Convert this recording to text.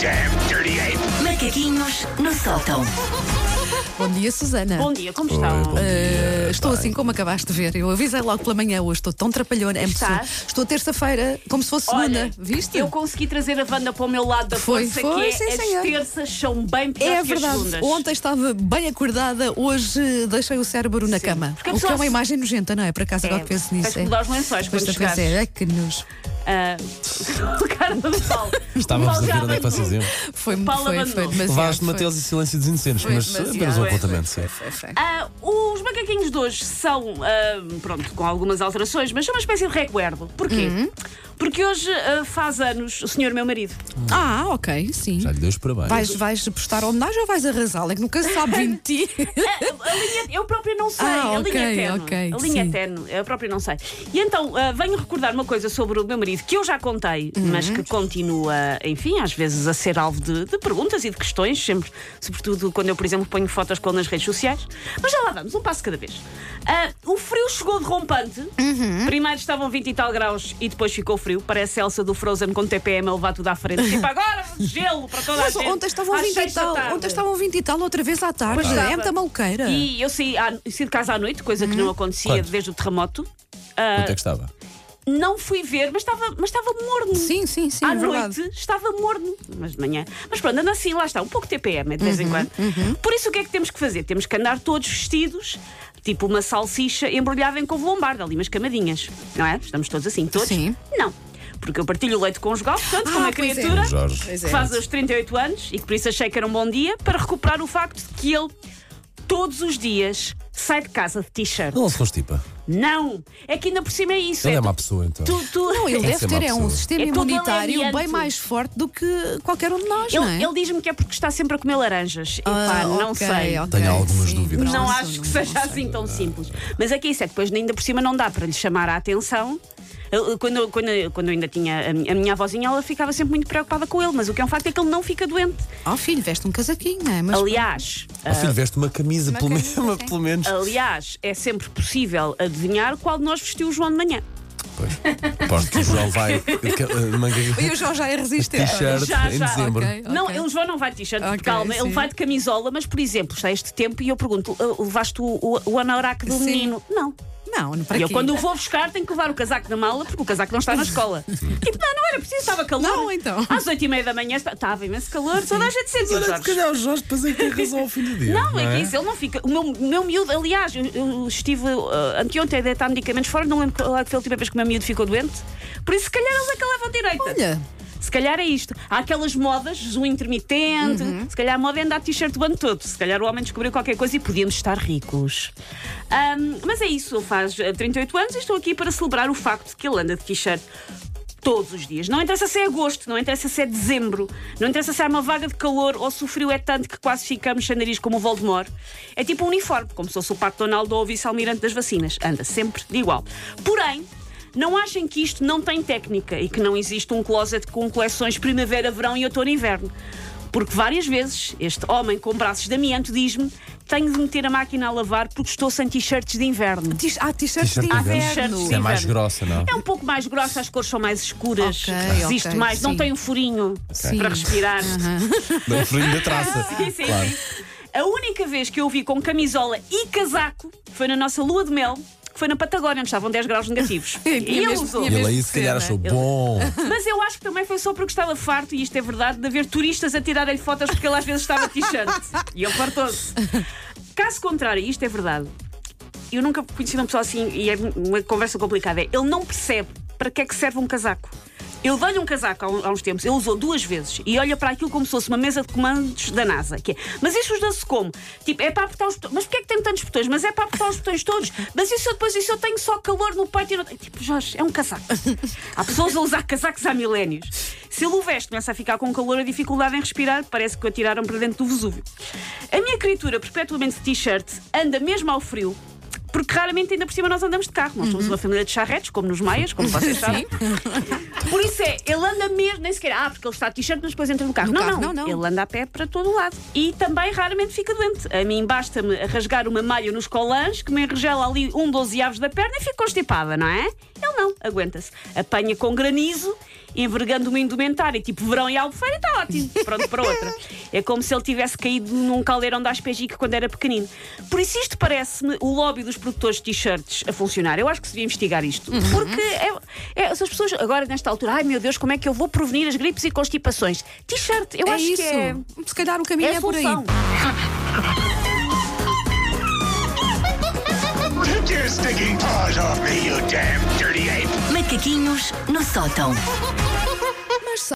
damn dirty ape! Macaquinhos no sótão. Bom dia, Susana. Bom dia, como estão? Uh, estou assim como acabaste de ver. Eu avisei logo pela manhã hoje, estou tão trapalhona. É Estás? possível. Estou terça-feira, como se fosse segunda. Olha, Viste? eu consegui trazer a Wanda para o meu lado da Foi, força, foi, que é sim, as senhor. terças são bem piores É que as verdade. segundas. Ontem estava bem acordada, hoje deixei o cérebro na Sim. cama. Porque a o que é uma se- imagem nojenta, não é? Por acaso agora É, que penso tens nisso. que é. mudar os lençóis Pois quando chegares. é, ai, que nojo. Ah, o cara do Paulo. Estávamos a ver onde é que vocês iam. Foi, Paulo foi, foi demasiado. Levaste. Mateus e Silêncios Inocentes, Foi mas apenas um apontamento, sim. Foi, foi. Ah, os macaquinhos de hoje são, ah, pronto, com algumas alterações, mas são uma espécie de recuerdo. Porquê? Uhum. Porque hoje ah, faz anos o senhor meu marido. Ah, ok, sim. Já lhe dei os parabéns. Vais, vais prestar homenagem ou vais arrasá-la? É que nunca se sabe em ti. A, a linha, eu própria não sei, Ah, a ok, linha eterna. ok, a linha sim. eterna, eu própria não sei. E então, ah, venho recordar uma coisa sobre o meu marido que eu já contei, Uhum. mas que continua, enfim, às vezes a ser alvo de, de perguntas e de questões, sempre, sobretudo quando eu, por exemplo, ponho fotos com ele nas redes sociais. Mas já lá vamos, um passo cada vez. Ah, o frio chegou derrompante. Uhum. Primeiro estavam 20 e tal graus e depois ficou frio. Parece Elsa do Frozen com TPM a levar tudo à frente. Tipo, agora gelo para toda Mas a gente. ontem estavam às 20 e tal. tarde. Ontem estavam 20 e tal, outra vez à tarde. É muita maluqueira. E eu saí, à- saí de casa à noite, coisa que não acontecia Quanto? desde o terremoto. Quanto é que estava? Não fui ver, mas estava, mas estava morno. Sim, sim, sim, À é verdade. noite estava morno, mas de manhã. Mas pronto, anda assim, lá está, um pouco TPM de Uhum, vez em quando. Por isso, o que é que temos que fazer? Temos que andar todos vestidos, tipo uma salsicha embrulhada em couve lombarda, ali umas camadinhas, não é? Estamos todos assim, todos? Sim. Não. Porque eu partilho o leite conjugal, portanto, com Ah, uma pois é. criatura Jorge. Pois que é. faz os 38 anos e que por isso achei que era um bom dia para recuperar o facto de que ele, todos os dias, sai de casa de t-shirt. Ele não se constipa. Não! É que ainda por cima é isso. Ele é tu- má pessoa, então. Tu, tu, Não, ele deve uma ter é um sistema É imunitário bem mais forte do que qualquer um de nós, Ele, não é? ele diz-me que é porque está sempre a comer laranjas. Ah, Epá, não sei. ok, Tenho algumas sim, dúvidas. Não pronto, acho que não- seja não assim tão simples. Mas é que isso é que depois ainda por cima não dá para lhe chamar a atenção. Quando, eu- quando, quando eu ainda tinha a minha, a minha avózinha, ela ficava sempre muito preocupada com ele, mas o que é um facto é que ele não fica doente. Oh, filho, veste um casaquinho, não é? Mas Aliás, Ó filho, veste uma camisa, Uma pelo, camisa, menos, sim. pelo menos. aliás, é sempre possível adivinhar qual de nós vestiu o João de manhã. Pois. Aposto que o João vai. manga- E o João já é resistente. T-shirt Já, em já. dezembro. Ok. Não, ele João não vai de t-shirt, Ok, calma, sim. ele vai de camisola, mas por exemplo, está este tempo e eu pergunto: "Uh, levaste o, o, o anorak do Sim. menino? Não. Não, não para E eu, quê? quando o vou buscar, tenho que levar o casaco na mala, porque o casaco não está na escola. tipo, não, não era preciso, estava calor. Não, então. Às oito e meia da manhã está- estava imenso calor, toda a gente sentiu, Olha, se calhar o Jorge depois é que tem razão ao fim do dia. Não, é que isso, ele não fica. O meu, o meu miúdo, aliás, eu, eu estive uh, anteontem a deitar medicamentos fora, não lembro qual é que foi a última vez que o meu miúdo ficou doente. Por isso, se calhar, eles é que levam direita. Olha, Se calhar é isto. Há aquelas modas, zoom intermitente. Se calhar a moda é andar de t-shirt o ano todo. Se calhar o homem descobriu qualquer coisa e podíamos estar ricos. Ahm, mas é isso. Faz eh, 38 anos e estou aqui para celebrar o facto de que ele anda de t-shirt. Todos os dias. Não interessa se é agosto, não interessa se é dezembro, não interessa se há uma vaga de calor ou se o frio é tanto que quase ficamos sem nariz como o Voldemort. É tipo um uniforme, como se fosse o Pato Donaldo ou o vice-almirante das vacinas. Anda sempre de igual. Porém, não achem que isto não tem técnica e que não existe um closet com coleções primavera, verão e outono e inverno. Porque várias vezes este homem com braços de amianto diz-me tenho de meter a máquina a lavar porque estou sem t-shirts de inverno. há t-shirts de T-shirt de inverno. inverno. Isso é mais Inverno. grossa, não? É um pouco mais grossa, as cores são mais escuras, Ok, resiste ok, mais, não sim. tem um furinho Sim. para respirar. Não, o frio da traça. Sim, sim, Claro. sim. A única vez que eu o vi com camisola e casaco foi na nossa lua de mel, que foi na Patagónia, onde estavam 10 graus negativos. E ele usou. ele aí se calhar achou bom. Mas eu acho que também foi só porque estava farto, e isto é verdade, de haver turistas a tirarem-lhe fotos porque ele às vezes estava t-shirt. E ele fartou-se. Caso contrário, isto é verdade. Eu nunca conheci uma pessoa assim, e é uma conversa complicada. É, ele não percebe para que é que serve um casaco. Eu dei-lhe um casaco há, uns tempos, ele usou duas vezes e olha para aquilo como se fosse uma mesa de comandos da NASA. Que é, mas isso usa-se como? Tipo, é para apertar os botões. Mas porquê é que tem tantos botões? Mas é para apertar os botões todos. Mas isso eu depois isso eu tenho só calor no peito e não... Tipo, Jorge, é um casaco. Há pessoas a usar casacos há milénios. Se ele o veste, começa a ficar com calor, a dificuldade em respirar, parece que o atiraram para dentro do Vesúvio. A minha criatura, perpetuamente de t-shirt, anda mesmo ao frio. Porque raramente, ainda por cima, nós andamos de carro. Nós somos uma família de charretes, como nos Maias, como vocês sabem. Por isso é, ele anda mesmo, nem sequer, ah, porque ele está de t-shirt, mas depois entra no carro. No não, carro, não, não, não. Ele anda a pé para todo o lado. E também raramente fica doente. A mim basta-me rasgar uma malha nos colãs, que me enregela ali um 12 aves da perna e fico constipada, não é? Ele não, aguenta-se. Apanha com granizo, envergando uma indumentária, tipo verão e albufeira, está ótimo. Pronto para outra. É como se ele tivesse caído num caldeirão da Aspegique quando era pequenino. Por isso, isto parece-me o lobby dos produtores de t-shirts a funcionar. Eu acho que se devia investigar isto. Porque é, é, se as pessoas, agora nesta altura, ai meu Deus, como é que eu vou prevenir as gripes e constipações? T-shirt, eu é acho isso. que é. Se calhar o caminho É é, por aí. solução. Take your stinking paws off me, you damn dirty ape! Macaquinhos no sótão.